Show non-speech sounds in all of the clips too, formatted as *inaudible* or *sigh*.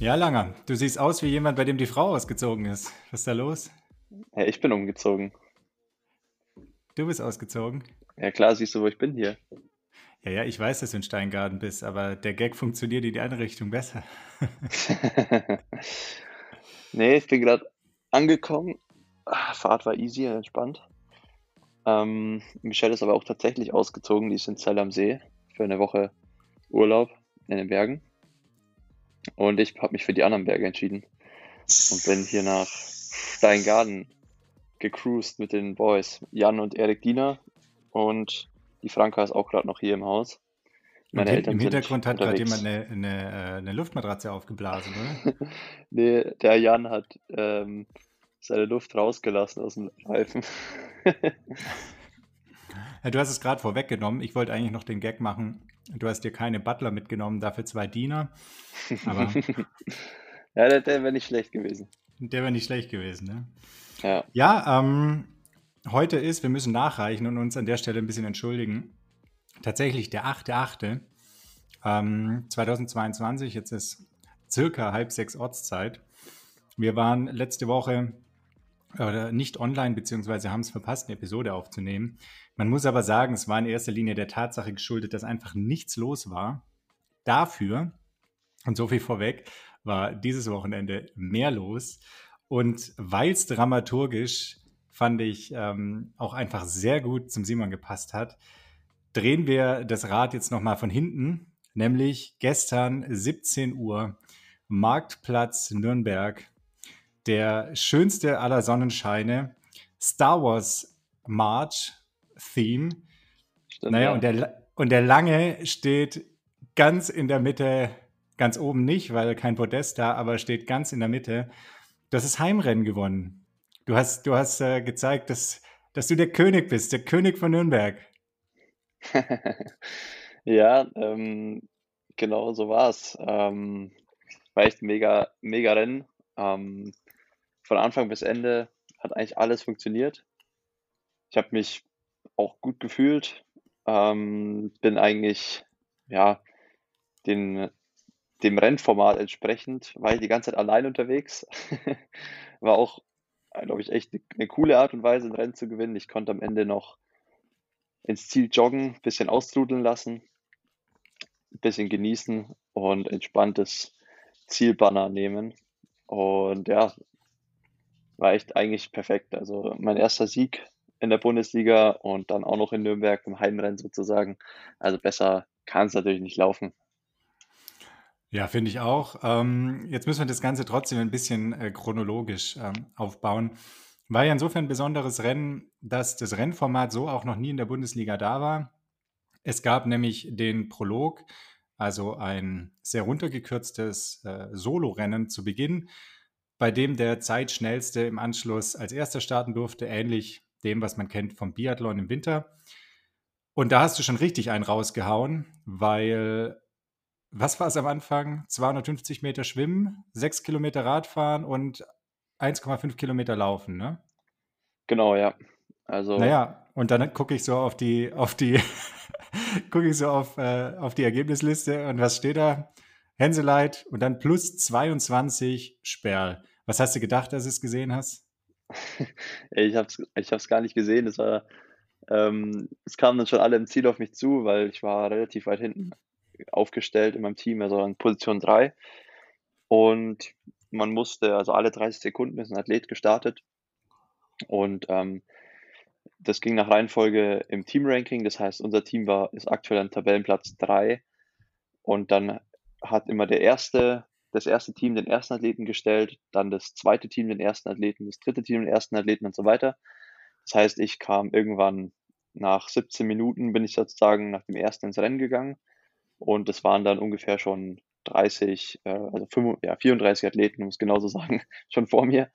Ja, Langer, du siehst aus wie jemand, bei dem die Frau ausgezogen ist. Was ist da los? Ja, ich bin umgezogen. Du bist ausgezogen? Ja, klar, siehst du, wo ich bin hier. Ja, ja, ich weiß, dass du in Steingarten bist, aber der Gag funktioniert in die andere Richtung besser. *laughs* nee, ich bin gerade angekommen. Ah, Fahrt war easy, entspannt. Ähm, Michelle ist aber auch tatsächlich ausgezogen. Die ist in Zell am See für eine Woche Urlaub in den Bergen. Und ich habe mich für die anderen Berge entschieden und bin hier nach Steingarten gecruised mit den Boys. Jan und Erik Diener und die Franka ist auch gerade noch hier im Haus. Meine Eltern Im Hintergrund hat gerade jemand eine, eine, äh, eine, Luftmatratze aufgeblasen, oder? *laughs* nee, der Jan hat ähm, seine Luft rausgelassen aus dem Reifen. *laughs* du hast es gerade vorweggenommen. Ich wollte eigentlich noch den Gag machen. Du hast dir keine Butler mitgenommen, dafür zwei Diener. Aber *laughs* ja, der, der wäre nicht schlecht gewesen. Der wäre nicht schlecht gewesen, ne? Ja. Ja, ähm, heute ist, wir müssen nachreichen und uns an der Stelle ein bisschen entschuldigen. Tatsächlich der 8.8. Ähm, 2022, jetzt ist circa halb sechs Ortszeit. Wir waren letzte Woche oder nicht online, beziehungsweise haben es verpasst, eine Episode aufzunehmen. Man muss aber sagen, es war in erster Linie der Tatsache geschuldet, dass einfach nichts los war. Dafür, und so viel vorweg, war dieses Wochenende mehr los. Und weil es dramaturgisch, fand ich, ähm, auch einfach sehr gut zum Simon gepasst hat, drehen wir das Rad jetzt nochmal von hinten, nämlich gestern 17 Uhr, Marktplatz Nürnberg, der schönste aller Sonnenscheine, Star Wars March Theme. Stimmt, naja, ja. und, der, und der Lange steht ganz in der Mitte, ganz oben nicht, weil kein Podest da, aber steht ganz in der Mitte Du hast das Heimrennen gewonnen. Du hast, du hast äh, gezeigt, dass, dass du der König bist, der König von Nürnberg. *laughs* ja, ähm, genau so war es. Ähm, war echt mega, mega Rennen. Ähm, von Anfang bis Ende hat eigentlich alles funktioniert. Ich habe mich auch gut gefühlt. Ähm, bin eigentlich, ja, den dem Rennformat entsprechend war ich die ganze Zeit allein unterwegs. *laughs* war auch, glaube ich, echt eine coole Art und Weise, ein Rennen zu gewinnen. Ich konnte am Ende noch ins Ziel joggen, ein bisschen austrudeln lassen, ein bisschen genießen und entspanntes Zielbanner nehmen. Und ja, war echt eigentlich perfekt. Also mein erster Sieg in der Bundesliga und dann auch noch in Nürnberg im Heimrennen sozusagen. Also besser kann es natürlich nicht laufen. Ja, finde ich auch. Ähm, jetzt müssen wir das Ganze trotzdem ein bisschen äh, chronologisch ähm, aufbauen. War ja insofern ein besonderes Rennen, dass das Rennformat so auch noch nie in der Bundesliga da war. Es gab nämlich den Prolog, also ein sehr runtergekürztes äh, Solo-Rennen zu Beginn, bei dem der Zeitschnellste im Anschluss als erster starten durfte, ähnlich dem, was man kennt vom Biathlon im Winter. Und da hast du schon richtig einen rausgehauen, weil was war es am Anfang? 250 Meter Schwimmen, 6 Kilometer Radfahren und 1,5 Kilometer Laufen, ne? Genau, ja. Also. Naja, und dann gucke ich so auf die, auf die, *laughs* gucke ich so auf, äh, auf die Ergebnisliste und was steht da? Henseleit und dann plus 22 Sperl. Was hast du gedacht, als du es gesehen hast? *laughs* ich habe es ich gar nicht gesehen. Es, war, ähm, es kamen dann schon alle im Ziel auf mich zu, weil ich war relativ weit hinten aufgestellt in meinem Team, also in Position 3. Und man musste, also alle 30 Sekunden ist ein Athlet gestartet. Und ähm, das ging nach Reihenfolge im Team-Ranking. Das heißt, unser Team war, ist aktuell an Tabellenplatz 3. Und dann hat immer der erste, das erste Team den ersten Athleten gestellt, dann das zweite Team den ersten Athleten, das dritte Team den ersten Athleten und so weiter. Das heißt, ich kam irgendwann nach 17 Minuten, bin ich sozusagen nach dem ersten ins Rennen gegangen und es waren dann ungefähr schon 30, äh, also 5, ja, 34 Athleten, muss genauso sagen, *laughs* schon vor mir.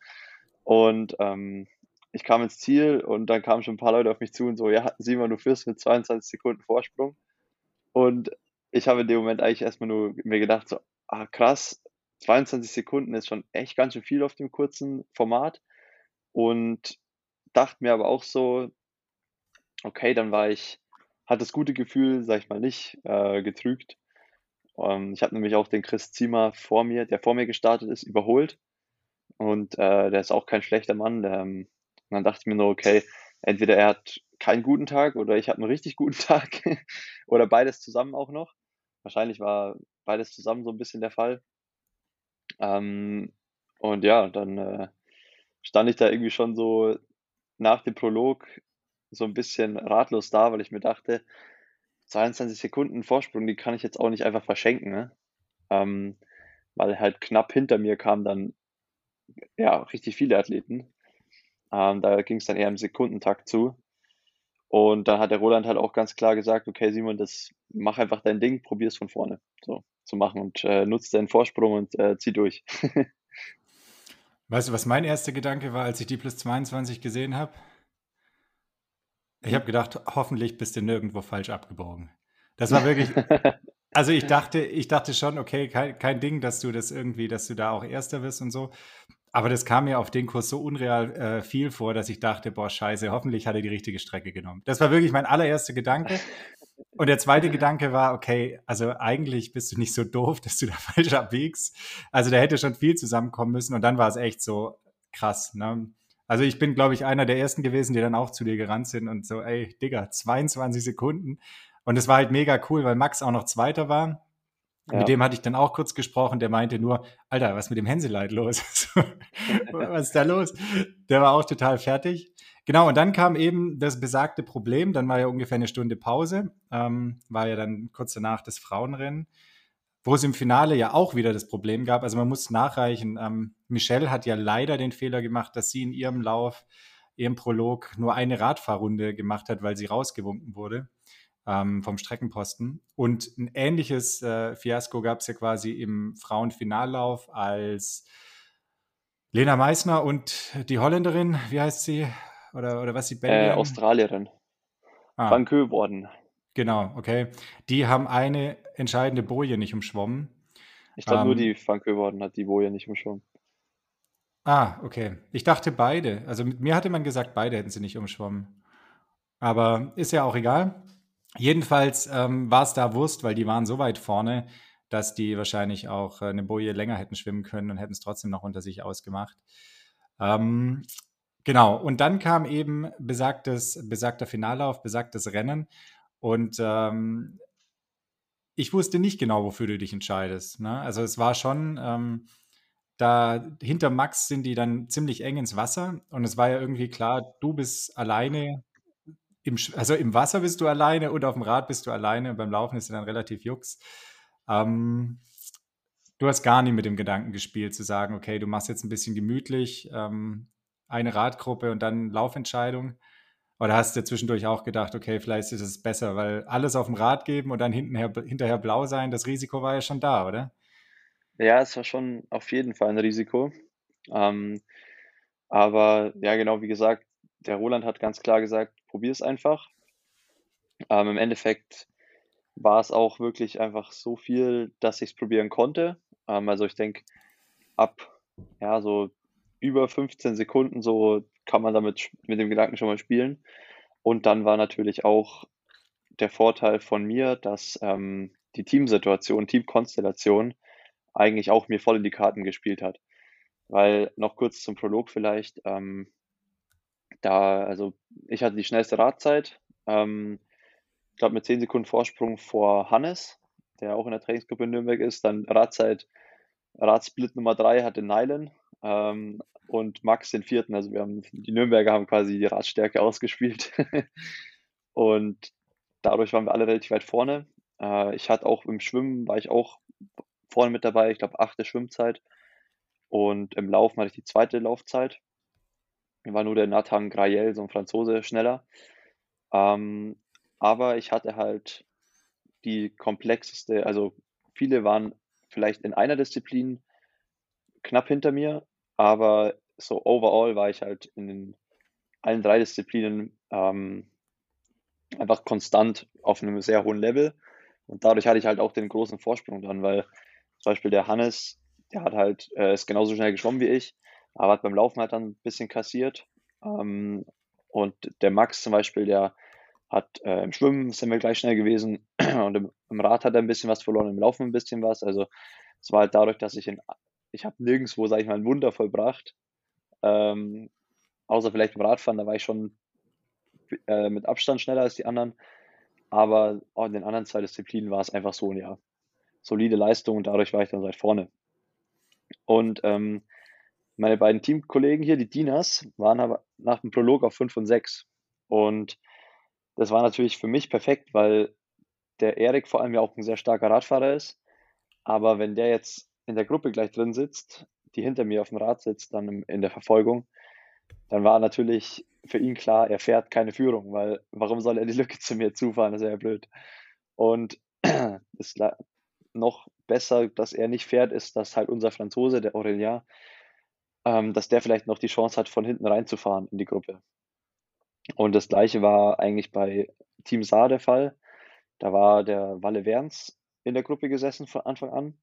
Und ähm, ich kam ins Ziel und dann kamen schon ein paar Leute auf mich zu und so, ja, Simon, du führst mit 22 Sekunden Vorsprung. Und ich habe in dem Moment eigentlich erstmal nur mir gedacht, so, ah krass, 22 Sekunden ist schon echt ganz schön viel auf dem kurzen Format. Und dachte mir aber auch so, okay, dann war ich hat das gute Gefühl, sag ich mal, nicht äh, getrügt. Ähm, ich habe nämlich auch den Chris Ziemer vor mir, der vor mir gestartet ist, überholt. Und äh, der ist auch kein schlechter Mann. Der, ähm, und dann dachte ich mir nur, okay, entweder er hat keinen guten Tag oder ich habe einen richtig guten *laughs* Tag oder beides zusammen auch noch. Wahrscheinlich war beides zusammen so ein bisschen der Fall. Ähm, und ja, dann äh, stand ich da irgendwie schon so nach dem Prolog so ein bisschen ratlos da, weil ich mir dachte, 22 Sekunden Vorsprung, die kann ich jetzt auch nicht einfach verschenken, ne? Ähm, weil halt knapp hinter mir kamen dann ja richtig viele Athleten. Ähm, da ging es dann eher im Sekundentakt zu. Und dann hat der Roland halt auch ganz klar gesagt, okay, Simon, das mach einfach dein Ding, probier es von vorne so zu machen und äh, nutzt deinen Vorsprung und äh, zieh durch. *laughs* weißt du, was mein erster Gedanke war, als ich die plus 22 gesehen habe? Ich habe gedacht, hoffentlich bist du nirgendwo falsch abgebogen. Das war wirklich. *laughs* Also ich dachte, ich dachte schon, okay, kein, kein Ding, dass du das irgendwie, dass du da auch Erster wirst und so. Aber das kam mir auf den Kurs so unreal äh, viel vor, dass ich dachte, boah, scheiße, hoffentlich hat er die richtige Strecke genommen. Das war wirklich mein allererster Gedanke. Und der zweite Gedanke war, okay, also eigentlich bist du nicht so doof, *laughs* dass du da falsch abbiegst. Also da hätte schon viel zusammenkommen müssen. Und dann war es echt so krass. Ne? Also ich bin, glaube ich, einer der ersten gewesen, die dann auch zu dir gerannt sind und so, ey, Digga, 22 Sekunden. Und es war halt mega cool, weil Max auch noch Zweiter war. Ja. Mit dem hatte ich dann auch kurz gesprochen, der meinte nur, Alter, was mit dem Hänseleit los? *laughs* was ist da los? Der war auch total fertig. Genau, und dann kam eben das besagte Problem, dann war ja ungefähr eine Stunde Pause, ähm, war ja dann kurz danach das Frauenrennen wo es im Finale ja auch wieder das Problem gab. Also man muss nachreichen. Ähm, Michelle hat ja leider den Fehler gemacht, dass sie in ihrem Lauf, ihrem Prolog nur eine Radfahrrunde gemacht hat, weil sie rausgewunken wurde ähm, vom Streckenposten. Und ein ähnliches äh, Fiasko gab es ja quasi im Frauenfinallauf, als Lena Meissner und die Holländerin, wie heißt sie? Oder, oder was sie Belgierin? Äh, Australierin. Ah. Van Köborden. Genau, okay. Die haben eine entscheidende Boje nicht umschwommen. Ich glaube, ähm, nur die Frank geworden hat die Boje nicht umschwommen. Ah, okay. Ich dachte beide. Also mit mir hatte man gesagt, beide hätten sie nicht umschwommen. Aber ist ja auch egal. Jedenfalls ähm, war es da Wurst, weil die waren so weit vorne, dass die wahrscheinlich auch äh, eine Boje länger hätten schwimmen können und hätten es trotzdem noch unter sich ausgemacht. Ähm, genau, und dann kam eben besagtes, besagter Finallauf, besagtes Rennen. Und ähm, ich wusste nicht genau, wofür du dich entscheidest. Ne? Also es war schon, ähm, da hinter Max sind die dann ziemlich eng ins Wasser und es war ja irgendwie klar, du bist alleine, im, also im Wasser bist du alleine und auf dem Rad bist du alleine. Beim Laufen ist es dann relativ jux. Ähm, du hast gar nicht mit dem Gedanken gespielt, zu sagen, okay, du machst jetzt ein bisschen gemütlich, ähm, eine Radgruppe und dann Laufentscheidung. Oder hast du zwischendurch auch gedacht, okay, vielleicht ist es besser, weil alles auf dem Rad geben und dann hintenher, hinterher blau sein, das Risiko war ja schon da, oder? Ja, es war schon auf jeden Fall ein Risiko. Ähm, aber ja, genau wie gesagt, der Roland hat ganz klar gesagt, probier es einfach. Ähm, Im Endeffekt war es auch wirklich einfach so viel, dass ich es probieren konnte. Ähm, also ich denke, ab ja, so über 15 Sekunden so kann man damit mit dem Gedanken schon mal spielen. Und dann war natürlich auch der Vorteil von mir, dass ähm, die Teamsituation, Teamkonstellation eigentlich auch mir voll in die Karten gespielt hat. Weil noch kurz zum Prolog vielleicht, ähm, da, also ich hatte die schnellste Radzeit, ähm, ich glaube mit 10 Sekunden Vorsprung vor Hannes, der auch in der Trainingsgruppe in Nürnberg ist. Dann Radzeit, Radsplit Nummer 3 hatte Nylan, ähm, und Max den vierten. Also wir haben die Nürnberger haben quasi die Radstärke ausgespielt. *laughs* und dadurch waren wir alle relativ weit vorne. Äh, ich hatte auch im Schwimmen, war ich auch vorne mit dabei, ich glaube achte Schwimmzeit. Und im Laufen hatte ich die zweite Laufzeit. War nur der Nathan Grael, so ein Franzose, schneller. Ähm, aber ich hatte halt die komplexeste, also viele waren vielleicht in einer Disziplin knapp hinter mir, aber so overall war ich halt in den, allen drei Disziplinen ähm, einfach konstant auf einem sehr hohen Level. Und dadurch hatte ich halt auch den großen Vorsprung dann, weil zum Beispiel der Hannes, der hat halt, äh, ist genauso schnell geschwommen wie ich, aber hat beim Laufen halt dann ein bisschen kassiert. Ähm, und der Max zum Beispiel, der hat äh, im Schwimmen sind wir gleich schnell gewesen *clears throat* und im, im, Rad hat er ein bisschen was verloren, im Laufen ein bisschen was. Also es war halt dadurch, dass ich in, ich habe nirgendwo, sage ich mal, ein Wunder vollbracht. Ähm, außer vielleicht im Radfahren, da war ich schon äh, mit Abstand schneller als die anderen. Aber in den anderen zwei Disziplinen war es einfach so, ja, solide Leistung und dadurch war ich dann seit vorne. Und ähm, meine beiden Teamkollegen hier, die Dinas, waren aber nach dem Prolog auf 5 und 6. Und das war natürlich für mich perfekt, weil der Erik vor allem ja auch ein sehr starker Radfahrer ist. Aber wenn der jetzt in der Gruppe gleich drin sitzt, die hinter mir auf dem Rad sitzt, dann in der Verfolgung, dann war natürlich für ihn klar, er fährt keine Führung, weil warum soll er die Lücke zu mir zufahren? Das ist ja blöd. Und *clears throat* das noch besser, dass er nicht fährt, ist, dass halt unser Franzose, der Aurelien, ähm, dass der vielleicht noch die Chance hat, von hinten reinzufahren in die Gruppe. Und das gleiche war eigentlich bei Team Saar der Fall. Da war der Walle Werns in der Gruppe gesessen von Anfang an,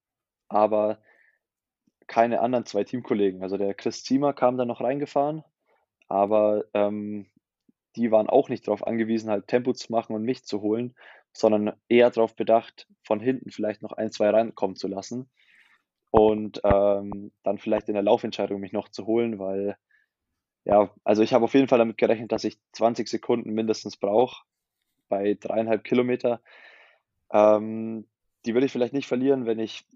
aber keine anderen zwei Teamkollegen. Also der Chris Ziemer kam da noch reingefahren, aber ähm, die waren auch nicht darauf angewiesen, halt Tempo zu machen und mich zu holen, sondern eher darauf bedacht, von hinten vielleicht noch ein, zwei reinkommen zu lassen und ähm, dann vielleicht in der Laufentscheidung mich noch zu holen, weil ja, also ich habe auf jeden Fall damit gerechnet, dass ich 20 Sekunden mindestens brauche bei dreieinhalb Kilometer. Ähm, die würde ich vielleicht nicht verlieren, wenn ich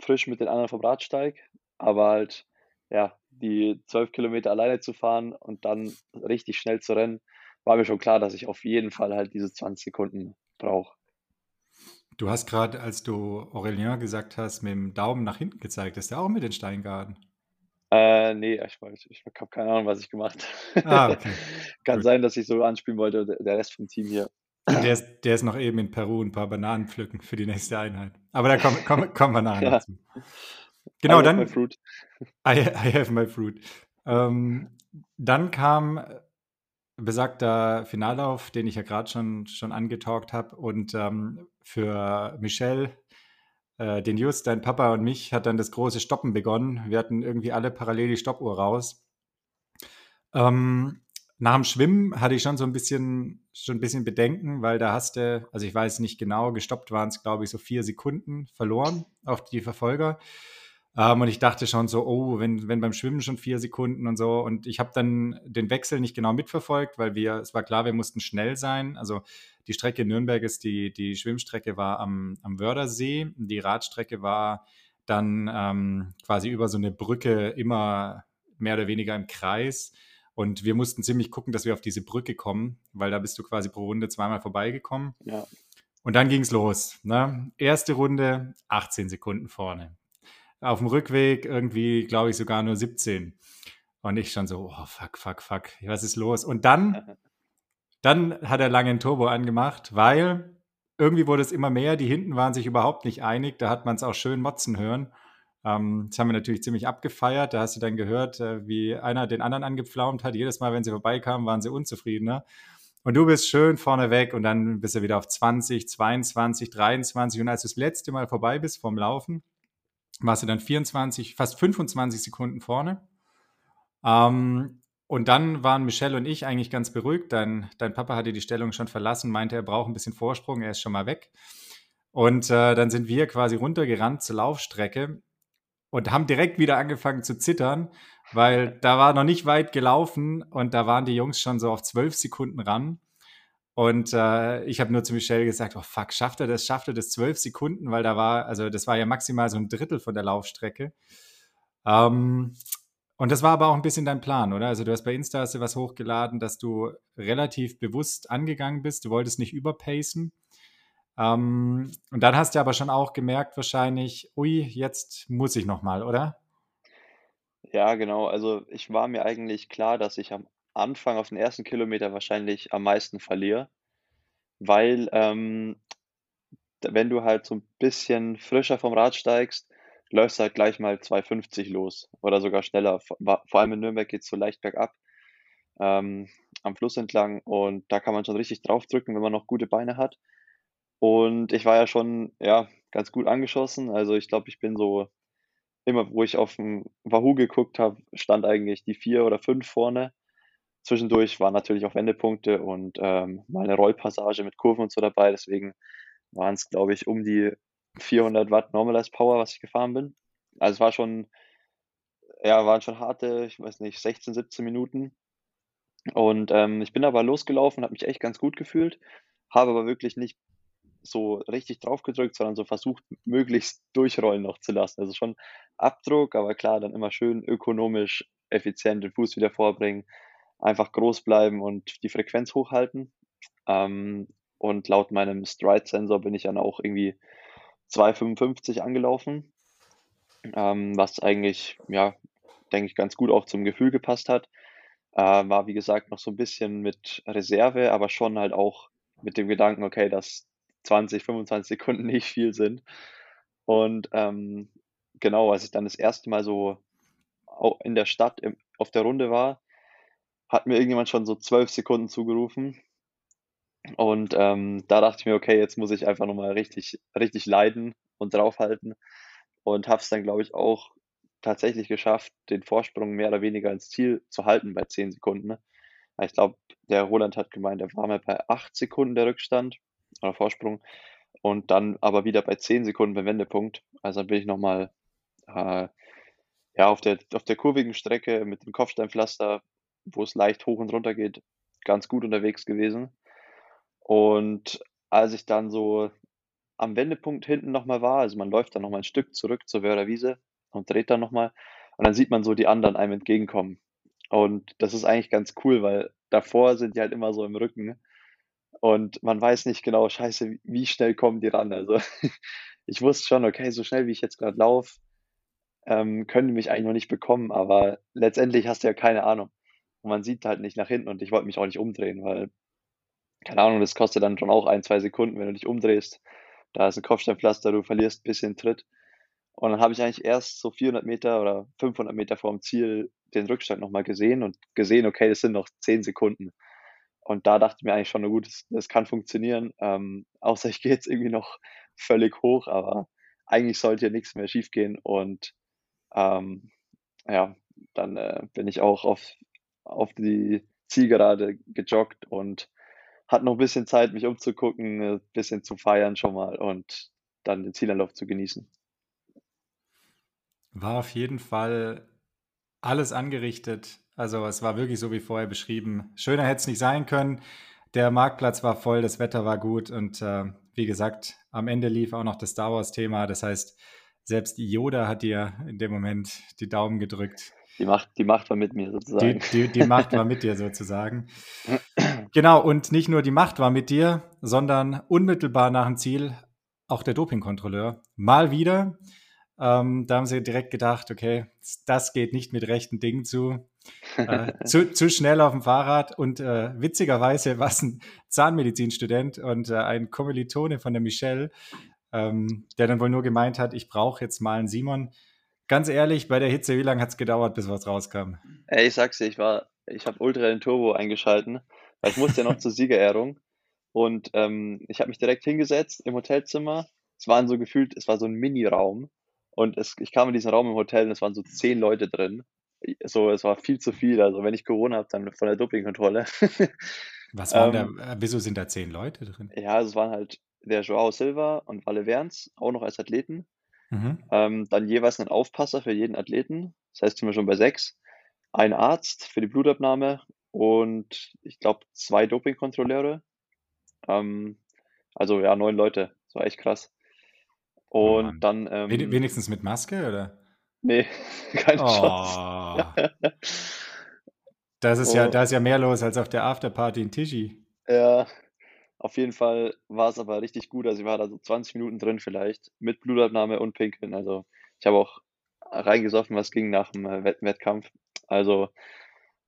frisch mit den anderen vom Rad steige, aber halt, ja, die zwölf Kilometer alleine zu fahren und dann richtig schnell zu rennen, war mir schon klar, dass ich auf jeden Fall halt diese 20 Sekunden brauche. Du hast gerade, als du Aurelien gesagt hast, mit dem Daumen nach hinten gezeigt. Ist der auch mit den Steingarten? Äh, nee, ich, ich, ich habe keine Ahnung, was ich gemacht habe. *laughs* Ah, okay. Kann Gut. sein, dass ich so anspielen wollte, der Rest vom Team hier. Der ist, der ist noch eben in Peru ein paar Bananen pflücken für die nächste Einheit. Aber da kommen, kommen, *laughs* kommen wir nachher ja. dazu. Genau, I dann. Have my fruit. I, I have my fruit. Ähm, dann kam besagter Finallauf, den ich ja gerade schon, schon angetalkt habe. Und ähm, für Michelle, äh, den Just, dein Papa und mich, hat dann das große Stoppen begonnen. Wir hatten irgendwie alle parallel die Stoppuhr raus. Ähm, nach dem Schwimmen hatte ich schon so ein bisschen, schon ein bisschen Bedenken, weil da hast du, also ich weiß nicht genau, gestoppt waren es, glaube ich, so vier Sekunden verloren auf die Verfolger. Ähm, und ich dachte schon so, oh, wenn, wenn beim Schwimmen schon vier Sekunden und so. Und ich habe dann den Wechsel nicht genau mitverfolgt, weil wir, es war klar, wir mussten schnell sein. Also die Strecke Nürnberg ist, die, die Schwimmstrecke war am, am Wördersee. Die Radstrecke war dann ähm, quasi über so eine Brücke immer mehr oder weniger im Kreis. Und wir mussten ziemlich gucken, dass wir auf diese Brücke kommen, weil da bist du quasi pro Runde zweimal vorbeigekommen. Ja. Und dann ging es los. Ne? Erste Runde, 18 Sekunden vorne auf dem Rückweg irgendwie, glaube ich, sogar nur 17. Und ich schon so, oh, fuck, fuck, fuck, was ist los? Und dann, *laughs* dann hat er lange ein Turbo angemacht, weil irgendwie wurde es immer mehr, die hinten waren sich überhaupt nicht einig, da hat man es auch schön motzen hören. Ähm, das haben wir natürlich ziemlich abgefeiert, da hast du dann gehört, äh, wie einer den anderen angepflaumt hat. Jedes Mal, wenn sie vorbeikamen, waren sie unzufriedener. Und du bist schön vorne weg und dann bist du wieder auf 20, 22, 23. Und als du das letzte Mal vorbei bist vom Laufen, warst du dann 24, fast 25 Sekunden vorne. Ähm, und dann waren Michelle und ich eigentlich ganz beruhigt. Dein, dein Papa hatte die Stellung schon verlassen, meinte, er braucht ein bisschen Vorsprung, er ist schon mal weg. Und äh, dann sind wir quasi runtergerannt zur Laufstrecke und haben direkt wieder angefangen zu zittern, weil da war noch nicht weit gelaufen und da waren die Jungs schon so auf zwölf Sekunden ran. Und äh, ich habe nur zu Michelle gesagt, oh fuck, schafft er das, schafft er das zwölf Sekunden, weil da war, also das war ja maximal so ein Drittel von der Laufstrecke. Ähm, und das war aber auch ein bisschen dein Plan, oder? Also du hast bei Insta hast du was hochgeladen, dass du relativ bewusst angegangen bist. Du wolltest nicht überpacen. Ähm, und dann hast du aber schon auch gemerkt wahrscheinlich, ui, jetzt muss ich noch mal, oder? Ja, genau. Also ich war mir eigentlich klar, dass ich am Anfang auf den ersten Kilometer wahrscheinlich am meisten verliere, weil ähm, wenn du halt so ein bisschen frischer vom Rad steigst, läufst du halt gleich mal 2,50 los oder sogar schneller. Vor, vor allem in Nürnberg geht es so leicht bergab ähm, am Fluss entlang und da kann man schon richtig draufdrücken, wenn man noch gute Beine hat. Und ich war ja schon ja, ganz gut angeschossen. Also ich glaube, ich bin so immer, wo ich auf dem Wahoo geguckt habe, stand eigentlich die vier oder fünf vorne. zwischendurch waren natürlich auch Wendepunkte und ähm, mal eine Rollpassage mit Kurven und so dabei. Deswegen waren es, glaube ich, um die 400 Watt Normalized Power, was ich gefahren bin. Also es war schon, ja, waren schon harte, ich weiß nicht, 16, 17 Minuten. Und ähm, ich bin aber losgelaufen, habe mich echt ganz gut gefühlt, habe aber wirklich nicht so richtig drauf gedrückt, sondern so versucht, möglichst durchrollen noch zu lassen. Also schon Abdruck, aber klar, dann immer schön ökonomisch, effizient den Fuß wieder vorbringen, einfach groß bleiben und die Frequenz hochhalten. Ähm, und laut meinem Stride-Sensor bin ich dann auch irgendwie 2,55 angelaufen, ähm, was eigentlich, ja, denke ich, ganz gut auch zum Gefühl gepasst hat. Äh, war, wie gesagt, noch so ein bisschen mit Reserve, aber schon halt auch mit dem Gedanken, okay, dass 20, 25 Sekunden nicht viel sind. Und ähm, genau, als ich dann das erste Mal so in der Stadt im, auf der Runde war, hat mir irgendjemand schon so zwölf Sekunden zugerufen. Und ähm, da dachte ich mir, okay, jetzt muss ich einfach nochmal richtig, richtig leiden und draufhalten. Und habe es dann, glaube ich, auch tatsächlich geschafft, den Vorsprung mehr oder weniger ins Ziel zu halten bei 10 Sekunden. Ne? Ich glaube, der Roland hat gemeint, er war mal bei 8 Sekunden der Rückstand oder Vorsprung und dann aber wieder bei 10 Sekunden beim Wendepunkt. Also bin ich nochmal äh, ja, auf, der, auf der kurvigen Strecke mit dem Kopfsteinpflaster, wo es leicht hoch und runter geht, ganz gut unterwegs gewesen. Und als ich dann so am Wendepunkt hinten nochmal war, also man läuft dann nochmal ein Stück zurück zur Wörder Wiese und dreht dann nochmal und dann sieht man so die anderen einem entgegenkommen. Und das ist eigentlich ganz cool, weil davor sind die halt immer so im Rücken und man weiß nicht genau, scheiße, wie schnell kommen die ran. Also *laughs* ich wusste schon, okay, so schnell wie ich jetzt gerade laufe, ähm, können die mich eigentlich noch nicht bekommen, aber letztendlich hast du ja keine Ahnung. Und man sieht halt nicht nach hinten und ich wollte mich auch nicht umdrehen, weil, keine Ahnung, das kostet dann schon auch ein, zwei Sekunden, wenn du dich umdrehst. Da ist ein Kopfsteinpflaster, du verlierst ein bisschen Tritt. Und dann habe ich eigentlich erst so 400 Meter oder 500 Meter vorm Ziel den Rückstand nochmal gesehen und gesehen, okay, das sind noch 10 Sekunden. Und da dachte ich mir eigentlich schon, na gut, das, das kann funktionieren. Ähm, außer ich gehe jetzt irgendwie noch völlig hoch, aber eigentlich sollte hier nichts mehr schiefgehen. Und ähm, ja, dann äh, bin ich auch auf, auf die Zielgerade gejoggt und hatte noch ein bisschen Zeit, mich umzugucken, ein bisschen zu feiern schon mal und dann den Zielanlauf zu genießen. War auf jeden Fall alles angerichtet. Also es war wirklich so wie vorher beschrieben. Schöner hätte es nicht sein können. Der Marktplatz war voll, das Wetter war gut und äh, wie gesagt, am Ende lief auch noch das Star Wars-Thema. Das heißt, selbst Yoda hat dir in dem Moment die Daumen gedrückt. Die Macht, die Macht war mit mir sozusagen. Die, die, die Macht war mit dir sozusagen. Genau, und nicht nur die Macht war mit dir, sondern unmittelbar nach dem Ziel auch der Dopingkontrolleur. Mal wieder ähm, da haben sie direkt gedacht, okay, das geht nicht mit rechten Dingen zu. Äh, zu, zu, schnell auf dem Fahrrad und äh, witzigerweise war es ein Zahnmedizinstudent und äh, ein Kommilitone von der Michelle, ähm, der dann wohl nur gemeint hat, ich brauche jetzt mal einen Simon. Ganz ehrlich, bei der Hitze, wie lange hat es gedauert, bis was rauskam? Ey, ich sag's dir, ich war, ich habe Ultra den Turbo eingeschalten, weil ich musste ja noch zur Siegerehrung und ähm, ich habe mich direkt hingesetzt im Hotelzimmer. Es waren so gefühlt, es war so ein Mini-Raum und es, ich kam in diesen Raum im Hotel und es waren so zehn Leute drin. So, es war viel zu viel. Also wenn ich Corona habe, dann von der Dopingkontrolle. *laughs* Was waren ähm, da, äh, wieso sind da zehn Leute drin? Ja, also es waren halt der Joao Silva und Valle Werns, auch noch als Athleten. Mhm. Ähm, dann jeweils ein Aufpasser für jeden Athleten. Das heißt, sind wir schon bei sechs. Ein Arzt für die Blutabnahme und ich glaube zwei Dopingkontrolleure. Ähm, also ja, neun Leute. Das war echt krass. Oh Und oh dann. Ähm, Wenigstens mit Maske, oder? Nee, *laughs* keine oh. Chance. das ist oh. ja, da ist ja mehr los als auf der Afterparty in Tischi. Ja, auf jeden Fall war es aber richtig gut. Also ich war da so 20 Minuten drin vielleicht, mit Blutabnahme und Pinkeln. Also ich habe auch reingesoffen, was ging nach dem äh, Wett Wettkampf. Also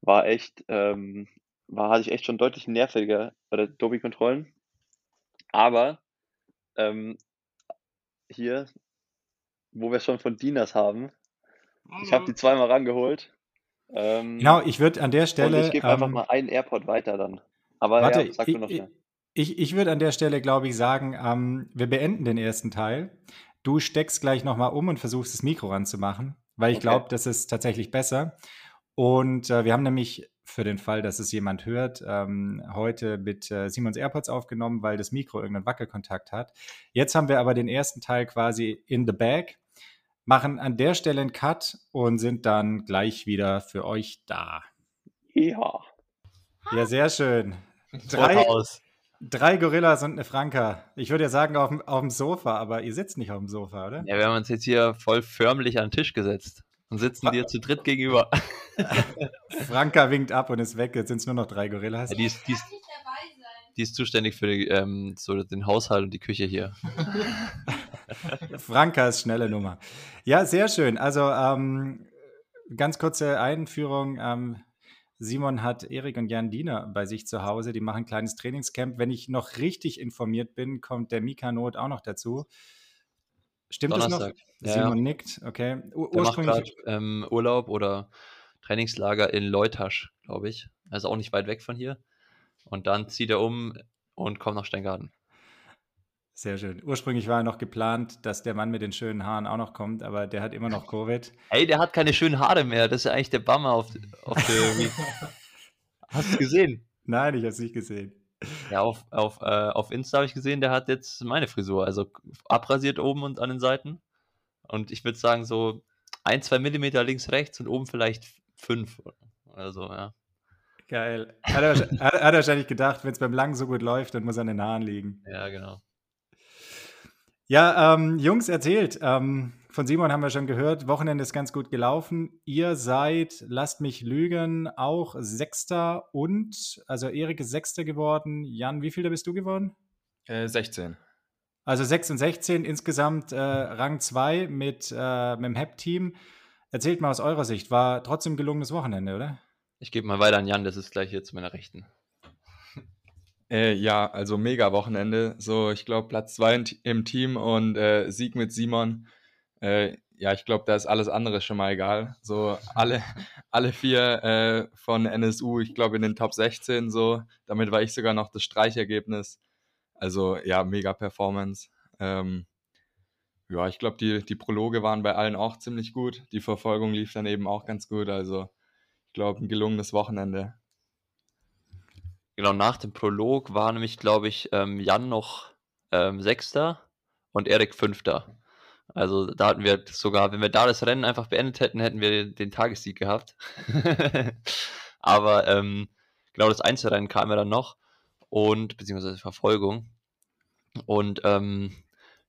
war echt, ähm, war, hatte ich echt schon deutlich nerviger bei der Doping-Kontrollen. Aber ähm, hier, wo wir schon von Dinas haben. Ich habe die zweimal rangeholt. Ähm, genau, ich würde an der Stelle. ich gebe ähm, einfach mal einen Airport weiter dann. Aber warte, ja, sag ich, du noch schnell. Ich, ich würde an der Stelle, glaube ich, sagen, ähm, wir beenden den ersten Teil. Du steckst gleich nochmal um und versuchst das Mikro ranzumachen, weil ich okay. glaube, das ist tatsächlich besser. Und äh, wir haben nämlich für den Fall, dass es jemand hört, ähm, heute mit äh, Simons AirPods aufgenommen, weil das Mikro irgendeinen Wackelkontakt hat. Jetzt haben wir aber den ersten Teil quasi in the bag, machen an der Stelle einen Cut und sind dann gleich wieder für euch da. Ja. Ja, sehr schön. Drei, drei Gorillas und eine Franka. Ich würde ja sagen auf, auf dem Sofa, aber ihr sitzt nicht auf dem Sofa, oder? Ja, wir haben uns jetzt hier voll förmlich an den Tisch gesetzt und sitzen dir zu dritt gegenüber. *laughs* Franka winkt ab und ist weg. Jetzt sind es nur noch drei Gorillas. Ja, die, ist, die, ist, die, ist, zuständig für die, ähm, so den Haushalt und die Küche hier. *laughs* *laughs* Franka ist schnelle Nummer. Ja, sehr schön. Also ähm, ganz kurze Einführung. Ähm, Simon hat Erik und Jan Diener bei sich zu Hause. Die machen ein kleines Trainingscamp. Wenn ich noch richtig informiert bin, kommt der Mika Not auch noch dazu. Stimmt Donnerstag. das noch? Ja, Simon ja. nickt, okay. Ur der ursprünglich macht grad, ähm, Urlaub oder Trainingslager in Leutasch, glaube ich. Also auch nicht weit weg von hier. Und dann zieht er um und kommt nach Steingarten. Sehr schön. Ursprünglich war noch geplant, dass der Mann mit den schönen Haaren auch noch kommt, aber der hat immer noch Covid. Ey, der hat keine schönen Haare mehr. Das ist ja eigentlich der Bummer auf, auf der. *laughs* Hast du gesehen? Nein, ich habe es nicht gesehen. Ja, auf, auf, äh, auf Insta habe ich gesehen, der hat jetzt meine Frisur. Also abrasiert oben und an den Seiten. Und ich würde sagen, so ein, zwei Millimeter links, rechts und oben vielleicht fünf oder so, ja. Geil. Hat er, hat, er wahrscheinlich gedacht, wenn es beim Langen so gut läuft, dann muss er an den Haaren liegen. Ja, genau. Ja, ähm, Jungs, erzählt. Ähm, von Simon haben wir schon gehört, Wochenende ist ganz gut gelaufen. Ihr seid, lasst mich lügen, auch Sechster und, also Erik ist Sechster geworden. Jan, wie viel da bist du geworden? Äh, 16. Also 6 und 16, insgesamt äh, Rang 2 mit, äh, mit dem HEP-Team. Erzählt mal aus eurer Sicht, war trotzdem gelungenes Wochenende, oder? Ich gebe mal weiter an Jan, das ist gleich hier zu meiner Rechten. Äh, ja, also mega Wochenende. So, ich glaube, Platz 2 im Team und äh, Sieg mit Simon. Äh, ja, ich glaube, da ist alles andere schon mal egal. So, alle, *laughs* alle vier äh, von NSU, ich glaube, in den Top 16 so. Damit war ich sogar noch das Streichergebnis. Also, ja, mega Performance. Ähm, ja, ich glaube, die, die Prologe waren bei allen auch ziemlich gut. Die Verfolgung lief dann eben auch ganz gut. Also, ich glaube, ein gelungenes Wochenende. Genau, nach dem Prolog war nämlich, glaube ich, ähm, Jan noch ähm, Sechster und Erik Fünfter. Also da hatten wir sogar, wenn wir da das Rennen einfach beendet hätten, hätten wir den Tagessieg gehabt. *laughs* Aber ähm, genau das Einzelrennen kam ja dann noch und beziehungsweise Verfolgung. Und ähm,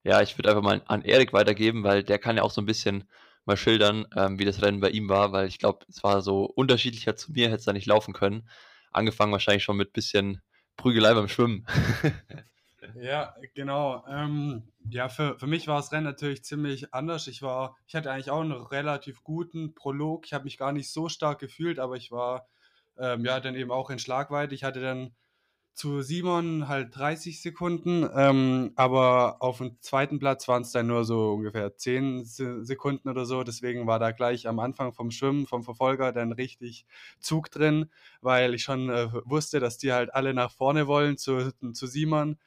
ja, ich würde einfach mal an Erik weitergeben, weil der kann ja auch so ein bisschen mal schildern, ähm, wie das Rennen bei ihm war, weil ich glaube, es war so unterschiedlicher zu mir, hätte es da nicht laufen können. Angefangen wahrscheinlich schon mit bisschen Prügelei beim Schwimmen. *laughs* ja, genau. Ähm, ja, für, für mich war das Rennen natürlich ziemlich anders. Ich war, ich hatte eigentlich auch einen relativ guten Prolog. Ich habe mich gar nicht so stark gefühlt, aber ich war ähm, ja dann eben auch in Schlagweite. Ich hatte dann zu Simon halt 30 Sekunden, ähm, aber auf dem zweiten Platz waren es dann nur so ungefähr 10 Sekunden oder so. Deswegen war da gleich am Anfang vom Schwimmen, vom Verfolger dann richtig Zug drin, weil ich schon äh, wusste, dass die halt alle nach vorne wollen zu, zu Simon.